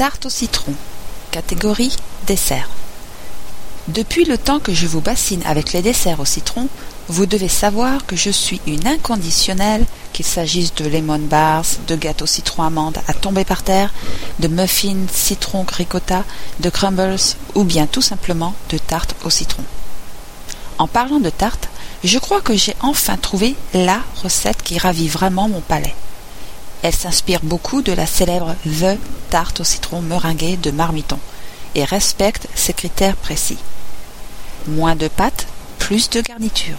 Tarte au citron. Catégorie dessert. Depuis le temps que je vous bassine avec les desserts au citron, vous devez savoir que je suis une inconditionnelle, qu'il s'agisse de lemon bars, de gâteaux citron amande à tomber par terre, de muffins citron ricotta, de crumbles ou bien tout simplement de tarte au citron. En parlant de tarte, je crois que j'ai enfin trouvé la recette qui ravit vraiment mon palais. Elle s'inspire beaucoup de la célèbre The tarte au citron meringuée de Marmiton et respecte ses critères précis. Moins de pâte, plus de garniture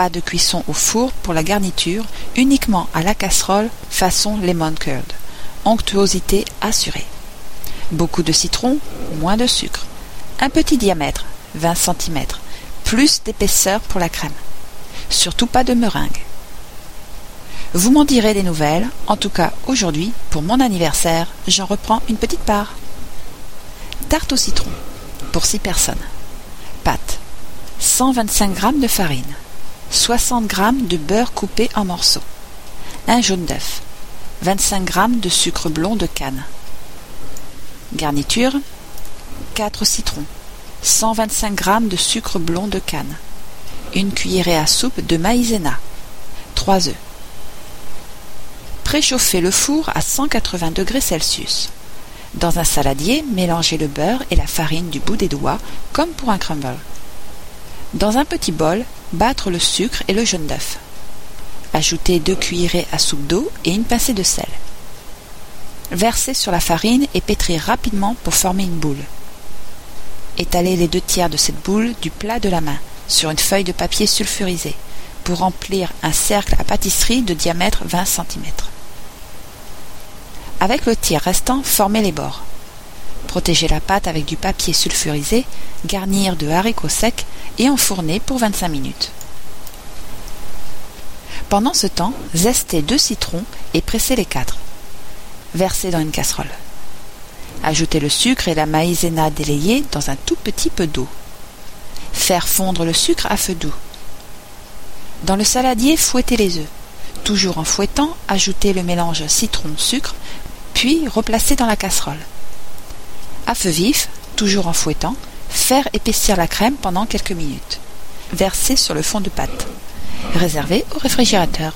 pas de cuisson au four pour la garniture, uniquement à la casserole façon lemon curd. Onctuosité assurée. Beaucoup de citron, moins de sucre. Un petit diamètre, 20 cm. Plus d'épaisseur pour la crème. Surtout pas de meringue. Vous m'en direz des nouvelles. En tout cas, aujourd'hui, pour mon anniversaire, j'en reprends une petite part. Tarte au citron. Pour 6 personnes. Pâte. 125 g de farine. 60 g de beurre coupé en morceaux, un jaune d'œuf, 25 g de sucre blond de canne. Garniture 4 citrons, 125 g de sucre blond de canne, une cuillerée à soupe de maïzena, 3 œufs. Préchauffez le four à 180 degrés Celsius. Dans un saladier, mélangez le beurre et la farine du bout des doigts comme pour un crumble. Dans un petit bol, battre le sucre et le jaune d'œuf. Ajoutez deux cuillerées à soupe d'eau et une pincée de sel. Versez sur la farine et pétrir rapidement pour former une boule. Étalez les deux tiers de cette boule du plat de la main sur une feuille de papier sulfurisé pour remplir un cercle à pâtisserie de diamètre 20 cm. Avec le tiers restant, formez les bords. Protégez la pâte avec du papier sulfurisé, garnir de haricots secs et enfourner pour 25 minutes. Pendant ce temps, zestez deux citrons et pressez les quatre. Versez dans une casserole. Ajoutez le sucre et la maïzena délayée dans un tout petit peu d'eau. Faire fondre le sucre à feu doux. Dans le saladier, fouettez les œufs. Toujours en fouettant, ajoutez le mélange citron-sucre, puis replacez dans la casserole. À feu vif, toujours en fouettant, faire épaissir la crème pendant quelques minutes. Verser sur le fond de pâte. Réserver au réfrigérateur.